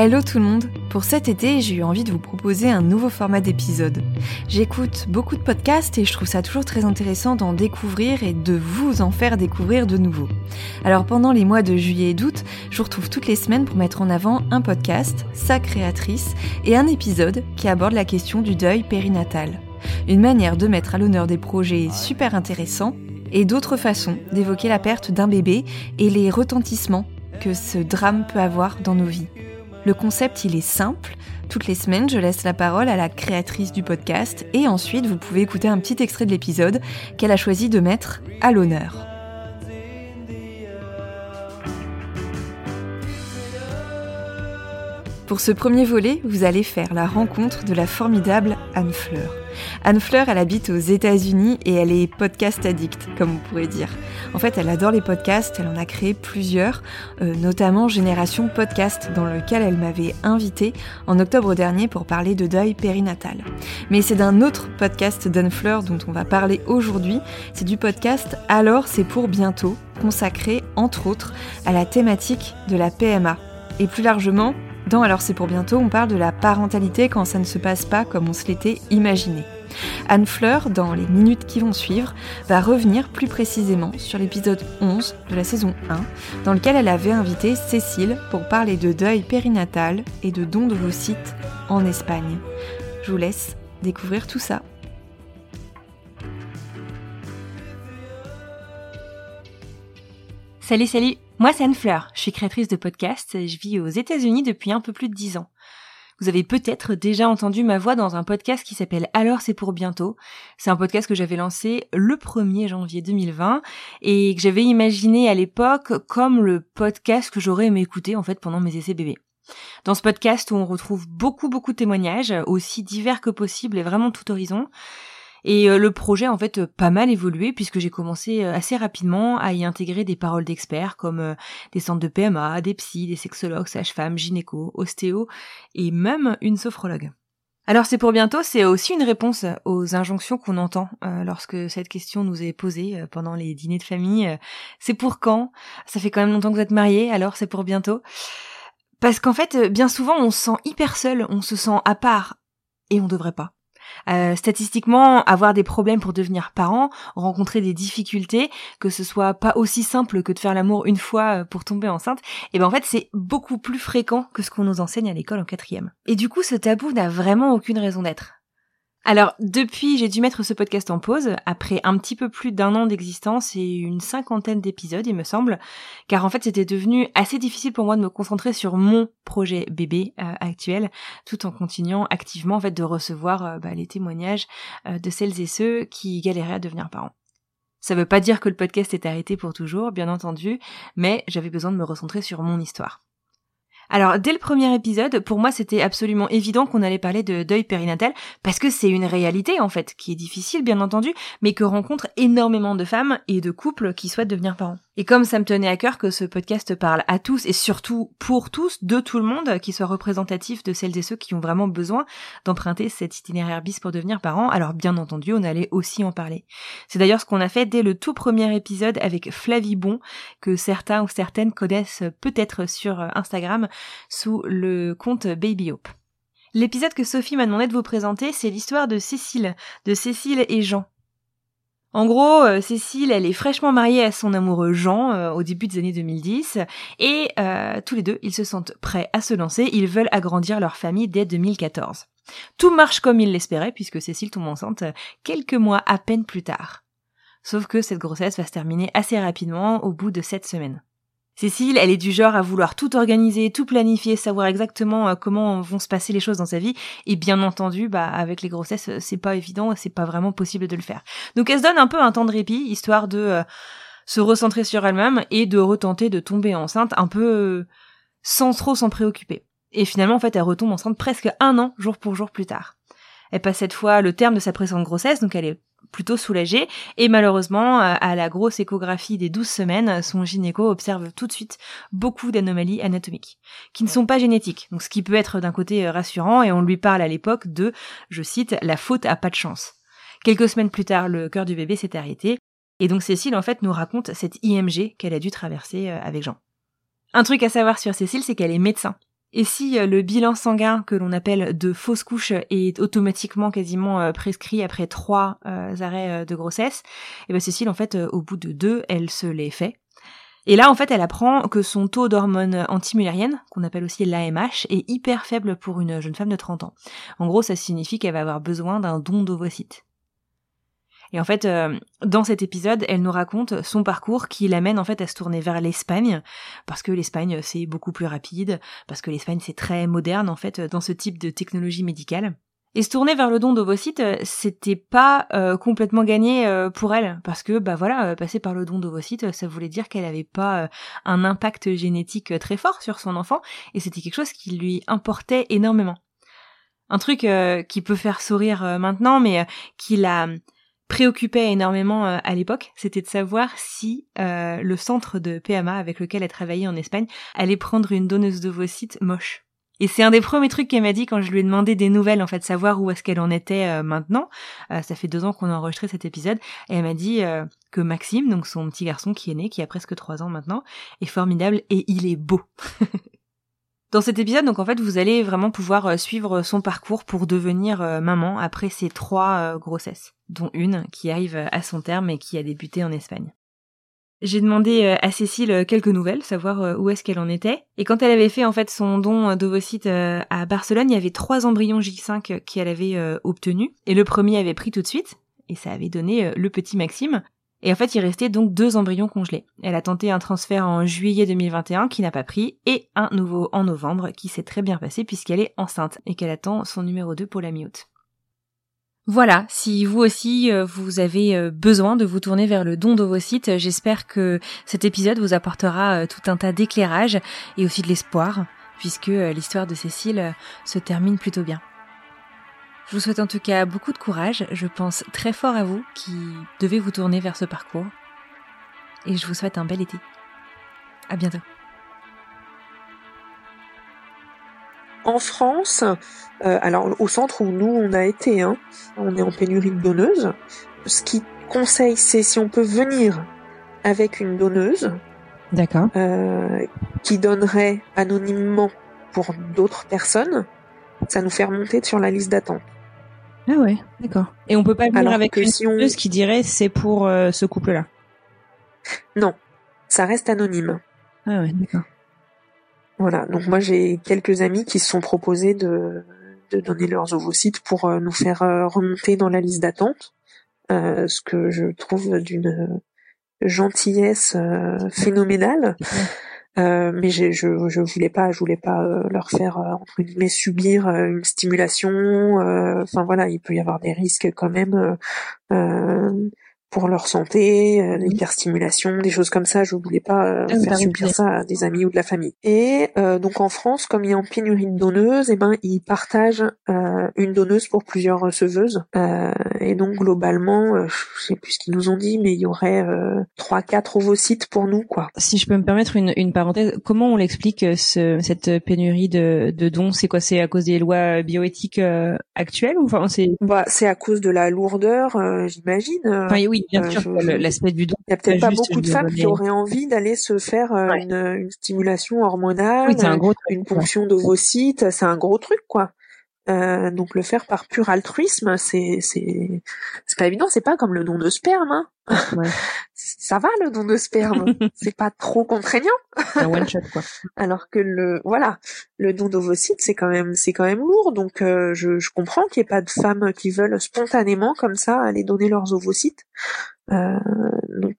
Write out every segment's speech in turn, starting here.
Hello tout le monde Pour cet été, j'ai eu envie de vous proposer un nouveau format d'épisode. J'écoute beaucoup de podcasts et je trouve ça toujours très intéressant d'en découvrir et de vous en faire découvrir de nouveau. Alors pendant les mois de juillet et d'août, je vous retrouve toutes les semaines pour mettre en avant un podcast, sa créatrice, et un épisode qui aborde la question du deuil périnatal. Une manière de mettre à l'honneur des projets super intéressants et d'autres façons d'évoquer la perte d'un bébé et les retentissements que ce drame peut avoir dans nos vies. Le concept, il est simple. Toutes les semaines, je laisse la parole à la créatrice du podcast et ensuite, vous pouvez écouter un petit extrait de l'épisode qu'elle a choisi de mettre à l'honneur. Pour ce premier volet, vous allez faire la rencontre de la formidable Anne Fleur. Anne Fleur, elle habite aux États-Unis et elle est podcast addict, comme on pourrait dire. En fait, elle adore les podcasts, elle en a créé plusieurs, euh, notamment Génération Podcast, dans lequel elle m'avait invité en octobre dernier pour parler de deuil périnatal. Mais c'est d'un autre podcast d'Anne Fleur dont on va parler aujourd'hui. C'est du podcast Alors c'est pour bientôt, consacré entre autres à la thématique de la PMA. Et plus largement, Alors c'est pour bientôt, on parle de la parentalité quand ça ne se passe pas comme on se l'était imaginé. Anne Fleur, dans les minutes qui vont suivre, va revenir plus précisément sur l'épisode 11 de la saison 1, dans lequel elle avait invité Cécile pour parler de deuil périnatal et de dons de sites en Espagne. Je vous laisse découvrir tout ça. Salut, salut Moi c'est Anne Fleur, je suis créatrice de podcast et je vis aux États-Unis depuis un peu plus de 10 ans. Vous avez peut-être déjà entendu ma voix dans un podcast qui s'appelle Alors c'est pour bientôt. C'est un podcast que j'avais lancé le 1er janvier 2020 et que j'avais imaginé à l'époque comme le podcast que j'aurais aimé écouter en fait pendant mes essais bébés. Dans ce podcast où on retrouve beaucoup beaucoup de témoignages, aussi divers que possible et vraiment tout horizon, et euh, le projet en fait pas mal évolué puisque j'ai commencé euh, assez rapidement à y intégrer des paroles d'experts comme euh, des centres de PMA, des psys, des sexologues, sages-femmes, gynéco, ostéo et même une sophrologue. Alors c'est pour bientôt, c'est aussi une réponse aux injonctions qu'on entend lorsque cette question nous est posée pendant les dîners de famille. c'est pour quand? Ça fait quand même longtemps que vous êtes mariés, alors c'est pour bientôt. Parce qu'en fait, bien souvent, on se sent hyper seul, on se sent à part, et on devrait pas. Euh, statistiquement, avoir des problèmes pour devenir parent, rencontrer des difficultés, que ce soit pas aussi simple que de faire l'amour une fois euh, pour tomber enceinte, et eh ben en fait c'est beaucoup plus fréquent que ce qu'on nous enseigne à l'école en quatrième. Et du coup, ce tabou n'a vraiment aucune raison d'être. Alors, depuis, j'ai dû mettre ce podcast en pause, après un petit peu plus d'un an d'existence et une cinquantaine d'épisodes, il me semble, car en fait, c'était devenu assez difficile pour moi de me concentrer sur mon projet bébé euh, actuel, tout en continuant activement, en fait, de recevoir euh, bah, les témoignages euh, de celles et ceux qui galéraient à devenir parents. Ça veut pas dire que le podcast est arrêté pour toujours, bien entendu, mais j'avais besoin de me recentrer sur mon histoire. Alors dès le premier épisode, pour moi c'était absolument évident qu'on allait parler de deuil périnatal parce que c'est une réalité en fait qui est difficile bien entendu, mais que rencontrent énormément de femmes et de couples qui souhaitent devenir parents. Et comme ça me tenait à cœur que ce podcast parle à tous et surtout pour tous, de tout le monde, qui soit représentatif de celles et ceux qui ont vraiment besoin d'emprunter cet itinéraire bis pour devenir parents, alors bien entendu, on allait aussi en parler. C'est d'ailleurs ce qu'on a fait dès le tout premier épisode avec Flavie Bon, que certains ou certaines connaissent peut-être sur Instagram sous le compte Baby Hope. L'épisode que Sophie m'a demandé de vous présenter, c'est l'histoire de Cécile, de Cécile et Jean. En gros, euh, Cécile, elle est fraîchement mariée à son amoureux Jean euh, au début des années 2010 et euh, tous les deux, ils se sentent prêts à se lancer, ils veulent agrandir leur famille dès 2014. Tout marche comme ils l'espéraient puisque Cécile tombe enceinte quelques mois à peine plus tard. Sauf que cette grossesse va se terminer assez rapidement au bout de sept semaines. Cécile, elle est du genre à vouloir tout organiser, tout planifier, savoir exactement euh, comment vont se passer les choses dans sa vie. Et bien entendu, bah, avec les grossesses, euh, c'est pas évident, c'est pas vraiment possible de le faire. Donc elle se donne un peu un temps de répit, histoire de euh, se recentrer sur elle-même et de retenter de tomber enceinte un peu sans trop s'en préoccuper. Et finalement, en fait, elle retombe enceinte presque un an, jour pour jour plus tard. Elle passe cette fois le terme de sa précédente grossesse, donc elle est plutôt soulagée. Et malheureusement, euh, à la grosse échographie des 12 semaines, son gynéco observe tout de suite beaucoup d'anomalies anatomiques, qui ne sont pas génétiques. Donc ce qui peut être d'un côté euh, rassurant, et on lui parle à l'époque de, je cite, la faute à pas de chance. Quelques semaines plus tard, le cœur du bébé s'est arrêté, et donc Cécile en fait nous raconte cette IMG qu'elle a dû traverser euh, avec Jean. Un truc à savoir sur Cécile, c'est qu'elle est médecin. Et si euh, le bilan sanguin que l'on appelle de fausse couche est automatiquement quasiment euh, prescrit après trois euh, arrêts de grossesse, et eh ben Cécile en fait au bout de deux, elle se les fait. Et là en fait elle apprend que son taux d'hormones antimullériennes, qu'on appelle aussi l'AMH, est hyper faible pour une jeune femme de 30 ans. En gros ça signifie qu'elle va avoir besoin d'un don d'ovocytes. Et en fait, euh, dans cet épisode, elle nous raconte son parcours qui l'amène en fait à se tourner vers l'Espagne, parce que l'Espagne c'est beaucoup plus rapide, parce que l'Espagne c'est très moderne en fait dans ce type de technologie médicale. Et se tourner vers le don d'ovocytes, c'était pas euh, complètement gagné euh, pour elle, parce que bah voilà, passer par le don d'ovocytes, ça voulait dire qu'elle avait pas un impact génétique très fort sur son enfant, et c'était quelque chose qui lui importait énormément. Un truc qui peut faire sourire maintenant, mais qui l'a préoccupait énormément euh, à l'époque, c'était de savoir si euh, le centre de PMA avec lequel elle travaillait en Espagne allait prendre une donneuse d'ovocytes moche. Et c'est un des premiers trucs qu'elle m'a dit quand je lui ai demandé des nouvelles, en fait, savoir où est-ce qu'elle en était euh, maintenant. ça fait deux ans qu'on a enregistré cet épisode. Et elle m'a dit que Maxime, donc son petit garçon qui est né, qui a presque trois ans maintenant, est formidable et il est beau. Dans cet épisode, donc en fait, vous allez vraiment pouvoir euh, suivre son parcours pour devenir euh, maman après ses trois euh, grossesses, dont une qui arrive à son terme et qui a débuté en Espagne. J'ai demandé à Cécile quelques nouvelles, savoir où est-ce qu'elle en était. Et quand elle avait fait en fait son don d'ovocytes à Barcelone, il y avait trois embryons J5 qu'elle avait obtenus. Et le premier avait pris tout de suite, et ça avait donné le petit Maxime. Et en fait, il restait donc deux embryons congelés. Elle a tenté un transfert en juillet 2021 qui n'a pas pris et un nouveau en novembre qui s'est très bien passé puisqu'elle est enceinte et qu'elle attend son numéro 2 pour la mi-août. Voilà, si vous aussi euh, vous avez euh, besoin de vous tourner vers le don d'ovocytes, j'espère que cet épisode vous apportera euh, tout un tas d'éclairage et aussi de l'espoir puisque l'histoire de Cécile se termine plutôt bien. Je vous souhaite en tout cas beaucoup de courage. Je pense très fort à vous qui devez vous tourner vers ce parcours. Et je vous souhaite un bel été. À bientôt. En France, euh, alors au centre où nous on a été, hein, on est en pénurie de donneuses. Ce qui conseille, c'est si on peut venir avec une donneuse, d'accord, euh, qui donnerait anonymement pour d'autres personnes, ça nous fait remonter sur la liste d'attente. Ah ouais, d'accord. Et on peut pas venir avec une si on... qui dirait c'est pour euh, ce couple-là. Non, ça reste anonyme. Ah ouais, d'accord. Voilà, donc moi j'ai quelques amis qui se sont proposés de, de donner leurs ovocytes pour euh, nous faire euh, remonter dans la liste d'attente, ce que je trouve d'une gentillesse phénoménale. Euh, mais je, je voulais pas, je voulais pas euh, leur faire euh, entre guillemets subir une stimulation. Enfin voilà, il peut y avoir des risques quand même pour leur santé, euh, l'hyperstimulation, des choses comme ça. Je voulais pas euh, Ah, faire t'as subir ça à des amis ou de la famille. Et euh, donc en France, comme il y a en pénurie de donneuses, et ben ils partagent euh, une donneuse pour plusieurs receveuses. Euh, et donc globalement, euh, je sais plus ce qu'ils nous ont dit, mais il y aurait euh, trois, quatre ovocytes pour nous, quoi. Si je peux me permettre une, une parenthèse, comment on l'explique euh, ce, cette pénurie de, de dons? C'est quoi? C'est à cause des lois bioéthiques euh, actuelles ou enfin c'est Bah, c'est à cause de la lourdeur, euh, j'imagine. Euh, enfin oui bien euh, sûr je- le- je- l'aspect du don. Il y a peut-être Pas beaucoup de femmes qui auraient envie d'aller se faire euh, Ouais. une, une stimulation hormonale, Oui c'est un gros truc. une ponction d'ovocytes, c'est un gros truc quoi. Euh, donc le faire par pur altruisme, c'est c'est c'est pas évident, c'est pas comme le don de sperme. Hein. Ouais. Ça va le don de sperme, c'est pas trop contraignant. un one shot quoi. Alors que le voilà, le don d'ovocytes c'est quand même c'est quand même lourd. Donc euh, je, je comprends qu'il n'y ait pas de femmes qui veulent spontanément comme ça aller donner leurs ovocytes. Euh, donc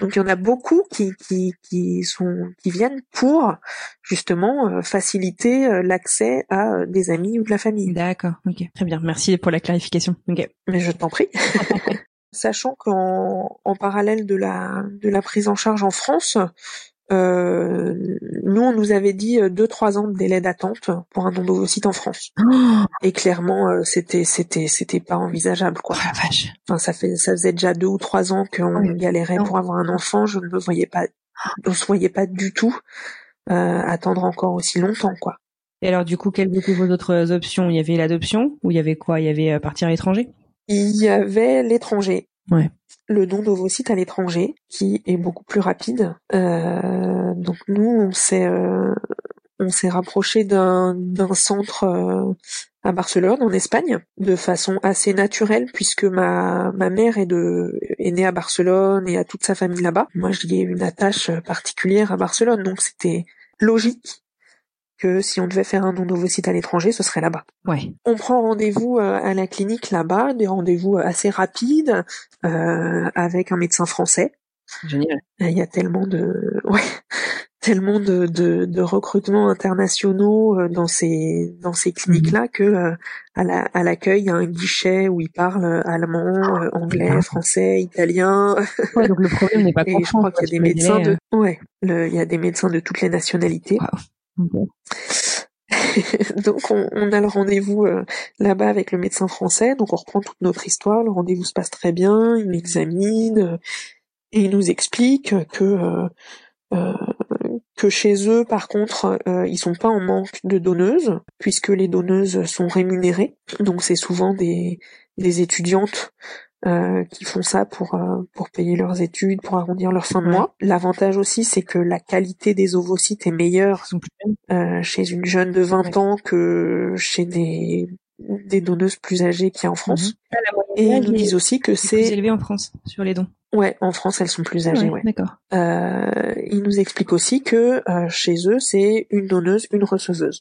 donc il y en a beaucoup qui qui qui sont qui viennent pour justement euh, faciliter euh, l'accès à euh, des amis ou de la famille. D'accord, ok, très bien. Merci pour la clarification. Ok. Mais je t'en prie. Sachant qu'en en parallèle de la de la prise en charge en France, euh, nous on nous avait dit euh, deux trois ans de délai d'attente pour un don d'ovocytes en France. Oh, Et clairement euh, c'était c'était c'était pas envisageable quoi. la vache. Enfin ça fait ça faisait déjà deux ou trois ans qu'on galérait Non. pour avoir un enfant. Je ne me voyais pas, on se voyait pas du tout attendre encore aussi longtemps quoi. Et alors du coup, quelles étaient vos autres options? Il y avait l'adoption ou il y avait quoi? Il y avait euh, partir à l'étranger? Il y avait l'étranger. Ouais. Le don d'ovocytes à l'étranger, qui est beaucoup plus rapide. Euh, donc nous, on s'est euh, on s'est rapproché d'un d'un centre euh, à Barcelone, en Espagne, de façon assez naturelle, puisque ma ma mère est de est née à Barcelone et a toute sa famille là-bas. Moi, j'y ai une attache particulière à Barcelone, donc c'était logique que si on devait faire un don d'ovocytes à l'étranger, ce serait là-bas. Ouais. On prend rendez-vous euh, à la clinique là-bas, des rendez-vous assez rapides euh, avec un médecin français. Génial. Il y a tellement de, ouais, tellement de, de, de recrutements internationaux euh, dans ces dans ces cliniques-là que euh, à la à l'accueil il y a un guichet où ils parlent euh, allemand, euh, anglais, français, italien. Ouais, donc le problème n'est pas Et je crois qu'il y a des médecins de, ouais, le- il y a des médecins de toutes les nationalités. euh, donc on, on a le rendez-vous euh, là-bas avec le médecin français, donc on reprend toute notre histoire, le rendez-vous se passe très bien, il m'examine euh, et il nous explique que euh, euh, que chez eux par contre euh, ils sont pas en manque de donneuses puisque les donneuses sont rémunérées, donc c'est souvent des des étudiantes euh, qui font ça pour euh, pour payer leurs études, pour arrondir leur fin de mois. L'avantage aussi c'est que la qualité des ovocytes est meilleure euh, chez une jeune de 20 Ouais. ans que chez des, des donneuses plus âgées qu'il y a en France. Ah, moyenne Et ils nous disent aussi que est plus c'est... élevé en France sur les dons. Ouais, en France, elles sont plus âgées, ouais. D'accord. Euh, ils nous expliquent aussi que euh, chez eux, c'est une donneuse, une receveuse.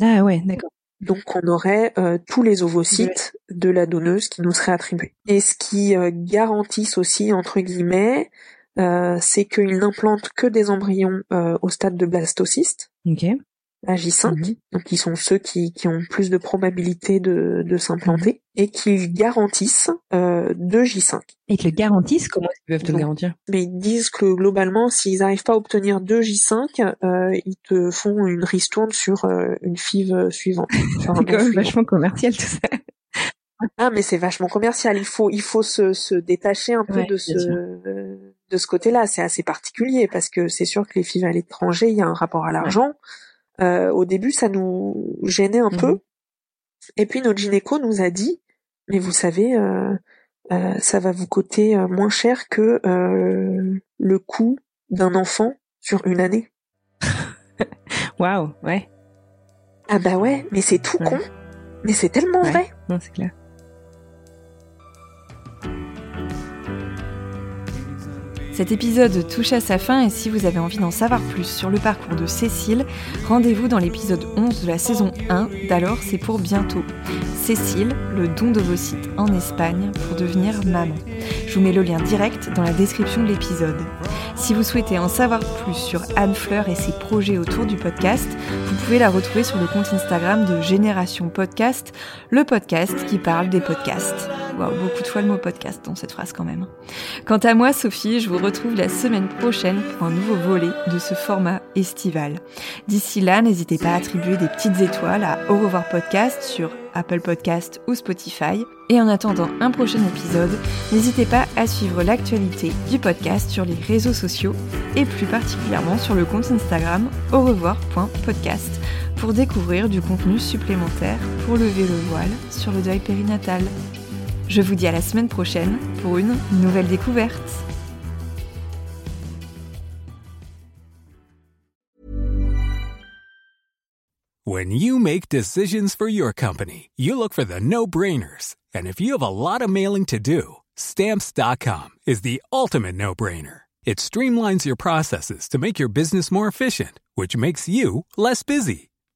Ah ouais, d'accord. Donc on aurait euh, tous les ovocytes de la donneuse qui nous seraient attribués. Et ce qui euh, garantissent aussi, entre guillemets, euh, c'est qu'ils n'implantent que des embryons euh, au stade de blastocyste, Ok. À J5, Mhm. donc qui sont ceux qui, qui ont plus de probabilité de, de s'implanter, et qu'ils garantissent euh, deux J5. Et qu'ils le garantissent, comment qu'ils peuvent te le garantir? Mais ils disent que globalement, s'ils n'arrivent pas à obtenir deux J5, euh, ils te font une ristourne sur euh, une FIV suivante. C'est quand même vachement commercial tout ça. Ah, mais c'est vachement commercial. Il faut, il faut se, se détacher un peu Ouais, de ce, de ce côté-là. C'est assez particulier parce que c'est sûr que les filles à l'étranger, il y a un rapport à l'argent. Euh, au début, ça nous gênait un Mhm. peu. Et puis notre gynéco nous a dit, mais vous savez, euh, euh, ça va vous coûter euh, moins cher que euh, le coût d'un enfant sur une année. Waouh, ouais. Ah bah ouais, mais c'est tout Ouais. con. Mais c'est tellement Ouais. vrai. Non, c'est clair. Cet épisode touche à sa fin et si vous avez envie d'en savoir plus sur le parcours de Cécile, rendez-vous dans l'épisode 11 de la saison 1 d'Alors c'est pour bientôt. Cécile, le don d'ovocytes en Espagne pour devenir maman. Je vous mets le lien direct dans la description de l'épisode. Si vous souhaitez en savoir plus sur Anne Fleur et ses projets autour du podcast, vous pouvez la retrouver sur le compte Instagram de Génération Podcast, le podcast qui parle des podcasts. Beaucoup de fois le mot podcast dans cette phrase quand même. Quant à moi, Sophie, je vous retrouve la semaine prochaine pour un nouveau volet de ce format estival. D'ici là, n'hésitez pas à attribuer des petites étoiles à Au revoir podcast sur Apple Podcast ou Spotify. Et en attendant un prochain épisode, n'hésitez pas à suivre l'actualité du podcast sur les réseaux sociaux et plus particulièrement sur le compte Instagram au revoir.podcast pour découvrir du contenu supplémentaire pour lever le voile sur le deuil périnatal. Je vous dis à la semaine prochaine pour une nouvelle découverte. When you make decisions for your company, you look for the no-brainers. And if you have a lot of mailing to do, stamps.com is the ultimate no-brainer. It streamlines your processes to make your business more efficient, which makes you less busy.